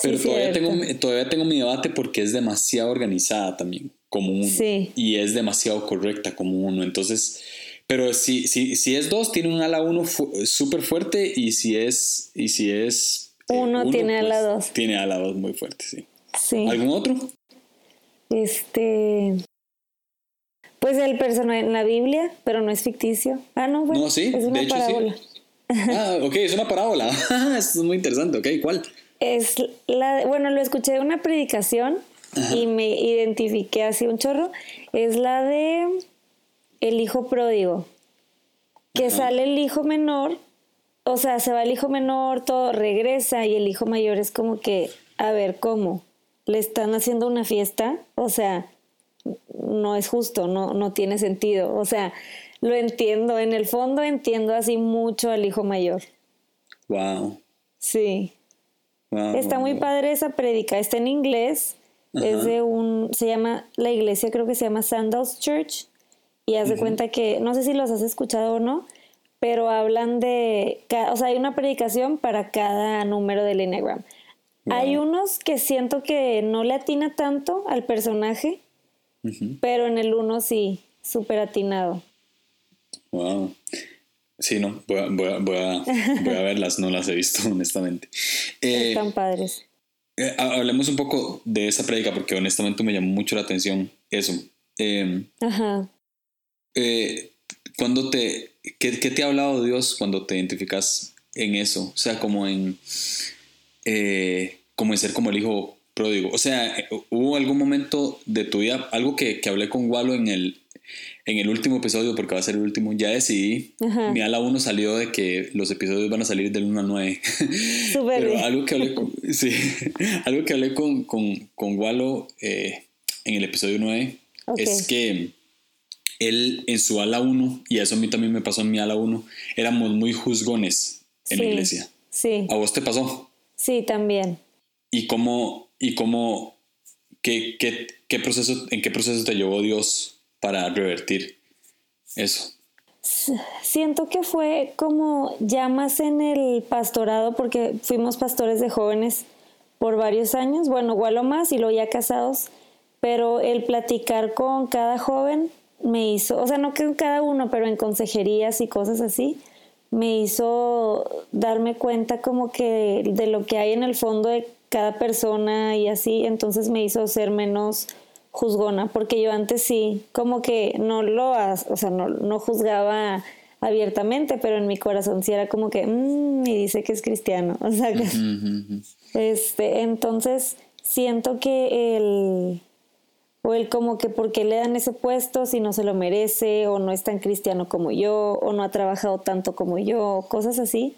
Pero sí, todavía, tengo, todavía tengo mi debate porque es demasiado organizada también, como uno. Sí. Y es demasiado correcta como uno. Entonces. Pero si, si, si es dos, tiene un ala uno súper fuerte. Y si es. Y si es. Uno, uno tiene pues, ala dos. Tiene ala dos muy fuerte, sí. Sí. ¿Algún otro? Este. Pues el personaje en la Biblia, pero no es ficticio. Ah, no, bueno. No, sí, es una de hecho parábola. sí. Ah, ok, es una parábola. Es muy interesante, ok, ¿cuál? Es la, bueno, lo escuché de una predicación Ajá. y me identifiqué así un chorro. Es la de el hijo pródigo. Que Ajá. sale el hijo menor, o sea, se va el hijo menor, todo regresa y el hijo mayor es como que, a ver, ¿cómo? ¿Le están haciendo una fiesta? O sea, no es justo, no, no tiene sentido. O sea, lo entiendo, en el fondo entiendo así mucho al hijo mayor. Wow. Sí. Wow, está muy padre esa prédica, está en inglés, Es de un, se llama, la iglesia creo que se llama Sandals Church, y haz de cuenta que, no sé si los has escuchado o no, pero hablan de, o sea, hay una predicación para cada número del Enneagram. Wow. Hay unos que siento que no le atina tanto al personaje, uh -huh. pero en el uno sí, súper atinado. Wow. Sí, no, voy a, voy, a, voy, a, voy a, verlas, no las he visto, honestamente. Eh, Están padres. Eh, hablemos un poco de esa prédica, porque honestamente me llamó mucho la atención eso. Eh, Ajá. cuando te, ¿qué, ¿qué, te ha hablado Dios cuando te identificas en eso? O sea, como en, eh, como en ser como el hijo pródigo. O sea, ¿hubo algún momento de tu vida, algo que, que hablé con Walo en el, en el último episodio, porque va a ser el último, ya decidí. Ajá. Mi ala 1 salió de que los episodios van a salir del 1 al 9. Súper Pero bien. algo que hablé con, sí, algo que hablé con, con, con Walo eh, en el episodio 9 okay. es que él en su ala 1, y eso a mí también me pasó en mi ala 1, éramos muy juzgones en sí, la iglesia. Sí. ¿A vos te pasó? Sí, también. ¿Y cómo, y cómo, qué, qué, qué proceso, en qué proceso te llevó Dios para revertir eso? Siento que fue como ya más en el pastorado, porque fuimos pastores de jóvenes por varios años, bueno, igual o más, y luego ya casados, pero el platicar con cada joven me hizo, o sea, no que cada uno, pero en consejerías y cosas así, me hizo darme cuenta como que de lo que hay en el fondo de cada persona y así, entonces me hizo ser menos juzgona, porque yo antes sí, como que no lo, o sea, no, no juzgaba abiertamente, pero en mi corazón sí era como que, mmm, y dice que es cristiano, o sea, que, uh -huh. este, entonces siento que el, o el como que por qué le dan ese puesto si no se lo merece, o no es tan cristiano como yo, o no ha trabajado tanto como yo, cosas así.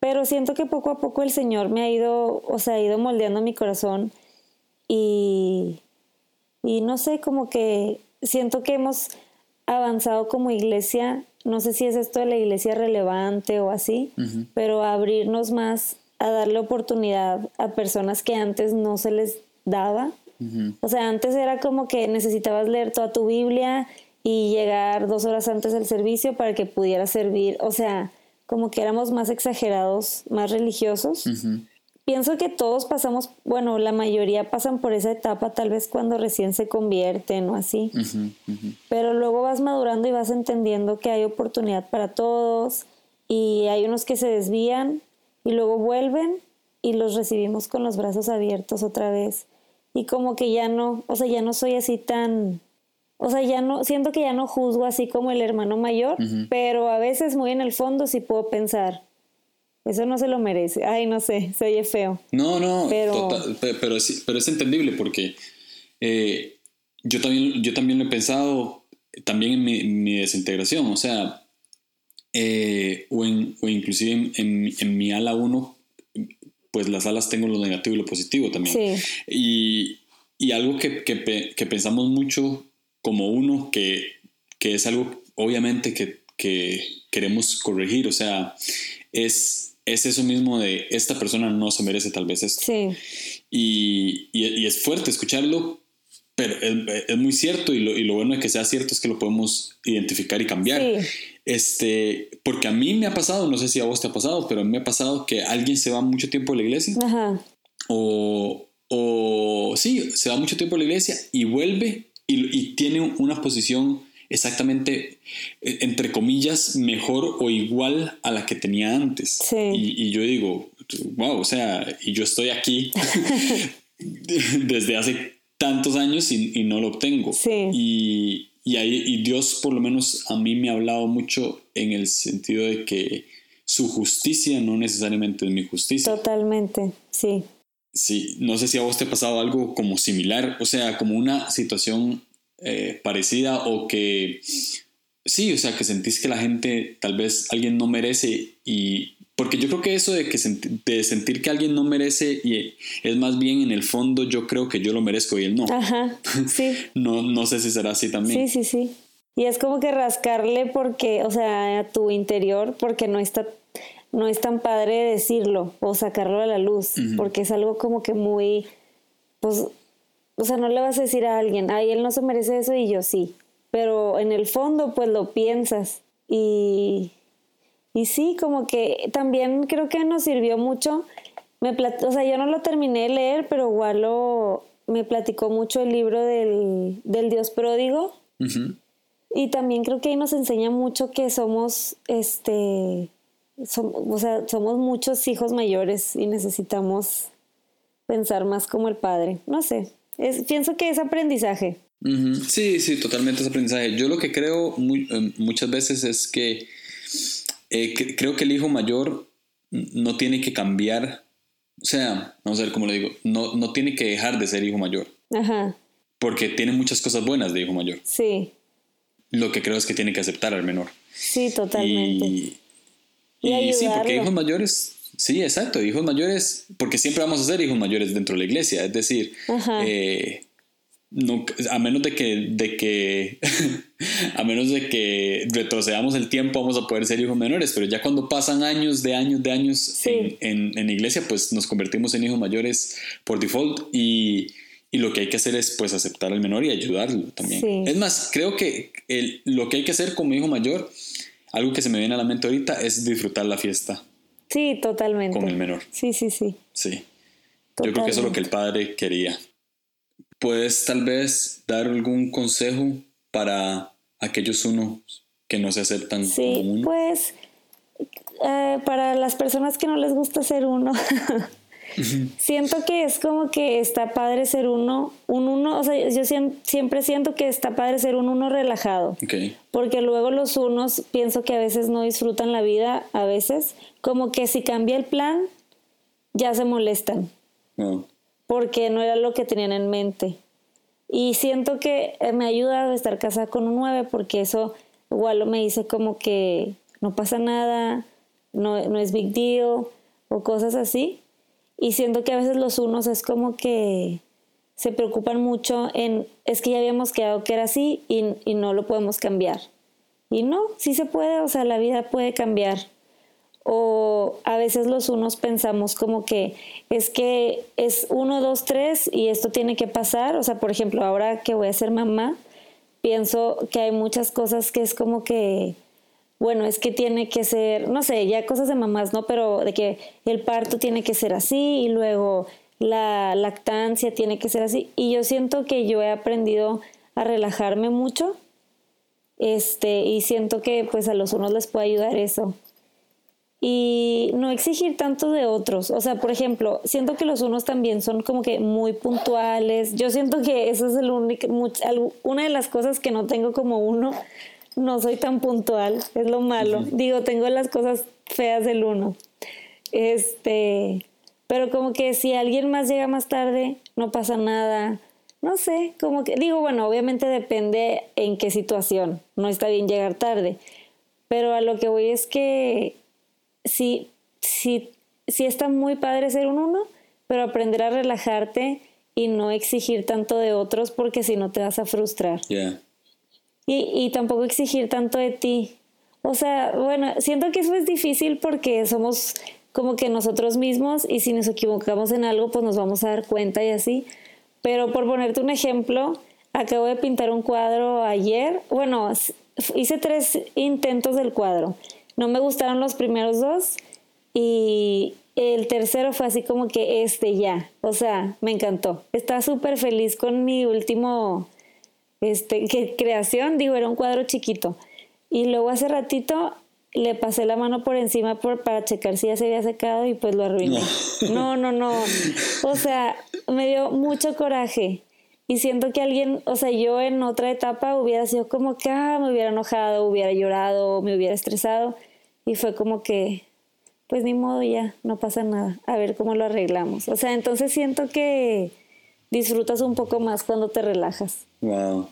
Pero siento que poco a poco el Señor me ha ido, o sea, ha ido moldeando mi corazón y, y no sé, como que siento que hemos avanzado como iglesia, no sé si es esto de la iglesia relevante o así, uh -huh. pero a abrirnos más, a darle oportunidad a personas que antes no se les daba. Uh -huh. O sea, antes era como que necesitabas leer toda tu Biblia y llegar dos horas antes del servicio para que pudieras servir. O sea, como que éramos más exagerados, más religiosos. Uh -huh. Pienso que todos pasamos, bueno, la mayoría pasan por esa etapa tal vez cuando recién se convierten o así. Uh -huh. Uh -huh. Pero luego vas madurando y vas entendiendo que hay oportunidad para todos y hay unos que se desvían y luego vuelven y los recibimos con los brazos abiertos otra vez. Y como que ya no, o sea, ya no soy así tan o sea, ya no, siento que ya no juzgo así como el hermano mayor, uh -huh. pero a veces muy en el fondo sí puedo pensar, eso no se lo merece. Ay, no sé, se oye feo. No, no, pero, total, pero, es, pero es entendible porque eh, yo, también, yo también lo he pensado, también en mi, mi desintegración, o sea, eh, o, en, o inclusive en, en, en mi ala 1, pues las alas tengo lo negativo y lo positivo también. Sí. Y, y algo que, que, que, pensamos mucho como uno, que, que es algo obviamente que, que queremos corregir, o sea, es, es eso mismo de esta persona no se merece tal vez esto. Sí. Y, y, es fuerte escucharlo, pero es, es muy cierto y lo, y lo, bueno de que sea cierto es que lo podemos identificar y cambiar. Sí. Este, porque a mí me ha pasado, no sé si a vos te ha pasado, pero a mí me ha pasado que alguien se va mucho tiempo a la iglesia. Ajá. O, o sí, se va mucho tiempo a la iglesia y vuelve y, y tiene una posición exactamente, eh, entre comillas, mejor o igual a la que tenía antes. Sí. Y, y, yo digo, wow, o sea, y yo estoy aquí desde hace tantos años y, y no lo obtengo. Sí. Y, y, ahí, y Dios por lo menos a mí me ha hablado mucho en el sentido de que su justicia no necesariamente es mi justicia. Totalmente, sí. Sí, no sé si a vos te ha pasado algo como similar, o sea, como una situación eh, parecida o que sí, o sea, que sentís que la gente, tal vez alguien no merece y... Porque yo creo que eso de, que de sentir que alguien no merece y es más bien en el fondo yo creo que yo lo merezco y él no. Ajá, sí. no, no sé si será así también. Sí, sí, sí. Y es como que rascarle porque, o sea, a tu interior, porque no está, no es tan padre decirlo o sacarlo a la luz, uh -huh. porque es algo como que muy, pues, o sea, no le vas a decir a alguien, ay, él no se merece eso y yo sí. Pero en el fondo, pues lo piensas. Y, y sí, como que también creo que nos sirvió mucho. Me o sea, yo no lo terminé de leer, pero igual lo, me platicó mucho el libro del, del Dios pródigo. Uh -huh. Y también creo que ahí nos enseña mucho que somos, este, som, o sea, somos muchos hijos mayores y necesitamos pensar más como el padre. No sé, es, pienso que es aprendizaje. Uh -huh. Sí, sí, totalmente es aprendizaje. Yo lo que creo muy, eh, muchas veces es que eh, que, creo que el hijo mayor no tiene que cambiar, o sea, vamos a ver cómo le digo, no, no tiene que dejar de ser hijo mayor. Ajá. Porque tiene muchas cosas buenas de hijo mayor. Sí. Lo que creo es que tiene que aceptar al menor. Sí, totalmente. Y, y, y sí, porque hijos mayores Sí, exacto, hijos mayores, porque siempre vamos a ser hijos mayores dentro de la iglesia, es decir, eh, no, a menos de que, de que a menos de que retrocedamos el tiempo vamos a poder ser hijos menores, pero ya cuando pasan años de años de años sí. en, en, en, iglesia, pues nos convertimos en hijos mayores por default y, y, lo que hay que hacer es pues aceptar al menor y ayudarlo también. Sí. Es más, creo que el, lo que hay que hacer como hijo mayor, algo que se me viene a la mente ahorita, es disfrutar la fiesta. Sí, totalmente. Con el menor. Sí, sí, sí. Sí. Totalmente. Yo creo que eso es lo que el padre quería. ¿Puedes tal vez dar algún consejo para aquellos unos que no se aceptan sí, como uno? Pues eh, para las personas que no les gusta ser uno, siento que es como que está padre ser uno, un uno, o sea, yo siempre siento que está padre ser un uno relajado. Okay. Porque luego los unos pienso que a veces no disfrutan la vida, a veces, como que si cambia el plan, ya se molestan. No. Porque no era lo que tenían en mente. Y siento que me ayuda a estar casada con un 9 porque eso igual me dice como que no pasa nada, no, no es big deal o cosas así. Y siento que a veces los unos es como que se preocupan mucho en, es que ya habíamos quedado que era así y, y no lo podemos cambiar. Y no, sí se puede, o sea, la vida puede cambiar. O a veces los unos pensamos como que es que es uno, dos, tres y esto tiene que pasar. O sea, por ejemplo, ahora que voy a ser mamá, pienso que hay muchas cosas que es como que bueno, es que tiene que ser, no sé, ya cosas de mamás, ¿no? Pero de que el parto tiene que ser así y luego la lactancia tiene que ser así. Y yo siento que yo he aprendido a relajarme mucho. Este, y siento que pues a los unos les puede ayudar eso. Y no exigir tanto de otros. O sea, por ejemplo, siento que los unos también son como que muy puntuales. Yo siento que eso es el único, una de las cosas que no tengo como uno no soy tan puntual, es lo malo. Uh -huh. Digo, tengo las cosas feas del uno. Este, pero como que si alguien más llega más tarde, no pasa nada. No sé, como que digo, bueno, obviamente depende en qué situación. No está bien llegar tarde. Pero a lo que voy es que sí, sí, sí está muy padre ser un uno, pero aprender a relajarte y no exigir tanto de otros porque si no te vas a frustrar. Yeah. Y, tampoco exigir tanto de ti. O sea, bueno, siento que eso es difícil porque somos como que nosotros mismos y si nos equivocamos en algo, pues nos vamos a dar cuenta y así. Pero por ponerte un ejemplo, acabo de pintar un cuadro ayer. Bueno, hice tres intentos del cuadro. No me gustaron los primeros dos y el tercero fue así como que este ya. O sea, me encantó. Estaba súper feliz con mi último este, que, creación. Digo, era un cuadro chiquito. Y luego hace ratito le pasé la mano por encima por, para checar si ya se había secado y pues lo arruiné. No, no, no. O sea, me dio mucho coraje. Y siento que alguien, o sea, yo en otra etapa hubiera sido como que, ah, me hubiera enojado, hubiera llorado, me hubiera estresado. Y fue como que, pues ni modo ya, no pasa nada. A ver cómo lo arreglamos. O sea, entonces siento que disfrutas un poco más cuando te relajas. Wow.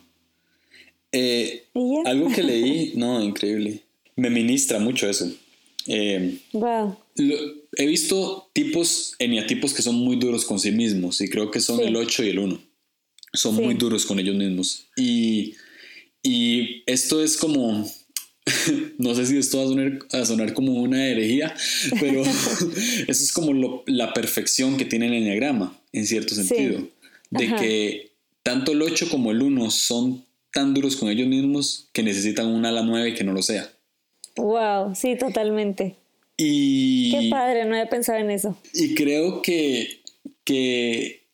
Eh, algo que leí, no, increíble me ministra mucho eso. wow. Eh, he visto tipos, eniatipos que son muy duros con sí mismos y creo que son el 8 y el 1. Son muy duros con ellos mismos. Y, y esto es como, no sé si esto va a sonar, a sonar como una herejía, pero eso es como la perfección que tiene el enneagrama, en cierto sentido. De que tanto el 8 como el 1 son tan duros con ellos mismos que necesitan un ala 9 que no lo sea. Wow, sí, totalmente. Y, Qué padre, no había pensado en eso. Y creo que, que,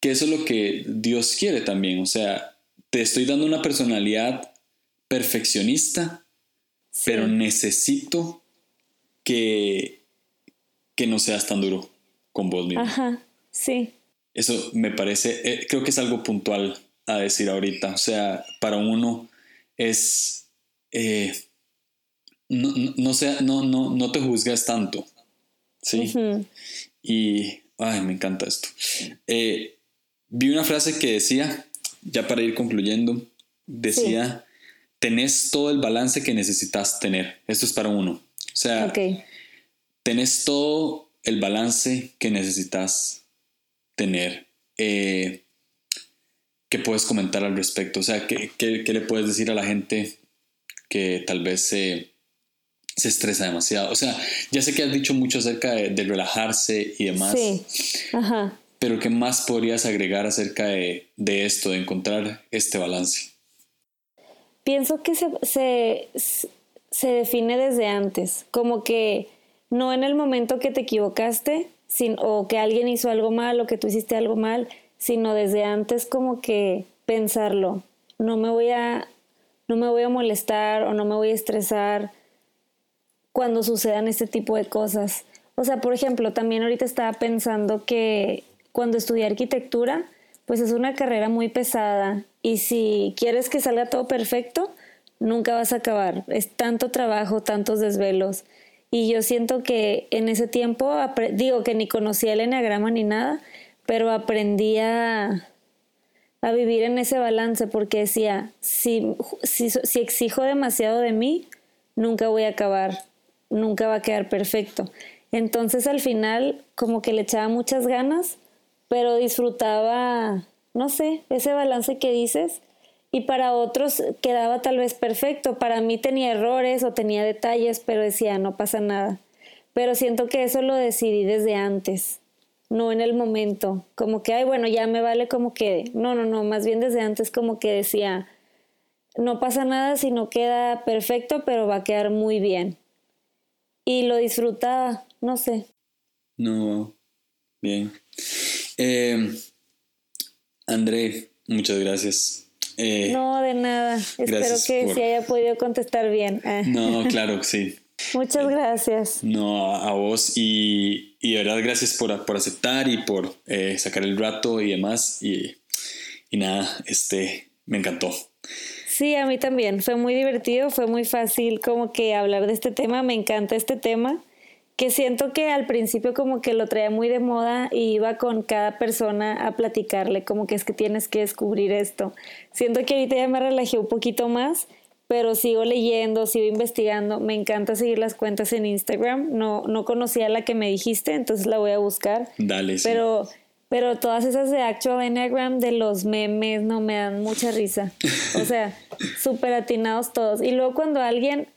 eso es lo que Dios quiere también. O sea, te estoy dando una personalidad perfeccionista, pero necesito que, que no seas tan duro con vos mismo. Ajá, sí. Eso me parece, eh, creo que es algo puntual a decir ahorita. O sea, para uno es... Eh, no, no, sea, no, no, no te juzgas tanto. Sí. Y, ay, me encanta esto. Eh, vi una frase que decía, ya para ir concluyendo, decía, tenés todo el balance que necesitas tener. Esto es para uno. O sea, tenés todo el balance que necesitas tener. Eh, ¿Qué puedes comentar al respecto? O sea, ¿qué, qué, le puedes decir a la gente que tal vez se se estresa demasiado. O sea, ya sé que has dicho mucho acerca de, relajarse y demás. Sí. Ajá. Pero ¿qué más podrías agregar acerca de, esto, de encontrar este balance? Pienso que se, se, define desde antes, como que no en el momento que te equivocaste sin, o que alguien hizo algo mal o que tú hiciste algo mal, sino desde antes como que pensarlo. No me voy a, no me voy a molestar o no me voy a estresar cuando sucedan este tipo de cosas. O sea, por ejemplo, también ahorita estaba pensando que cuando estudié arquitectura, pues es una carrera muy pesada y si quieres que salga todo perfecto, nunca vas a acabar. Es tanto trabajo, tantos desvelos. Y yo siento que en ese tiempo, digo que ni conocía el enneagrama ni nada, pero aprendí a, vivir en ese balance porque decía, si, si, si exijo demasiado de mí, nunca voy a acabar nunca va a quedar perfecto. Entonces al final como que le echaba muchas ganas, pero disfrutaba, no sé, ese balance que dices. Y para otros quedaba tal vez perfecto. Para mí tenía errores o tenía detalles, pero decía, no pasa nada. Pero siento que eso lo decidí desde antes, no en el momento. Como que, ay, bueno, ya me vale como quede. No, no, no, más bien desde antes como que decía, no pasa nada si no queda perfecto, pero va a quedar muy bien y lo disfrutaba, no sé. No, bien. Eh, André, muchas gracias. Eh, no, de nada. Espero que se haya podido contestar bien. Ah. No, claro que sí. Muchas gracias. No, a, vos y, y, de verdad gracias por, por aceptar y por eh, sacar el rato y demás. Y, y nada, este, me encantó. Sí, a mí también. Fue muy divertido, fue muy fácil como que hablar de este tema. Me encanta este tema, que siento que al principio como que lo traía muy de moda y iba con cada persona a platicarle como que es que tienes que descubrir esto. Siento que ahorita ya me relajé un poquito más, pero sigo leyendo, sigo investigando. Me encanta seguir las cuentas en Instagram. No, no conocía la que me dijiste, entonces la voy a buscar. Dale. Pero Pero todas esas de Actual Enneagram de los memes no me dan mucha risa. O sea, súper atinados todos. Y luego cuando alguien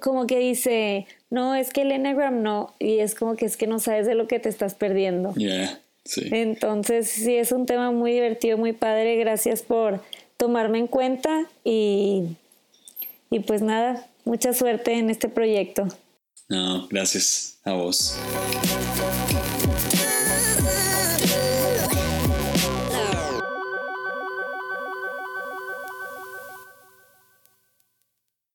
como que dice, no, es que el Enneagram no, y es como que es que no sabes de lo que te estás perdiendo. Yeah, sí. Entonces, sí, es un tema muy divertido, muy padre. Gracias por tomarme en cuenta y, y pues nada, mucha suerte en este proyecto. No, gracias a vos.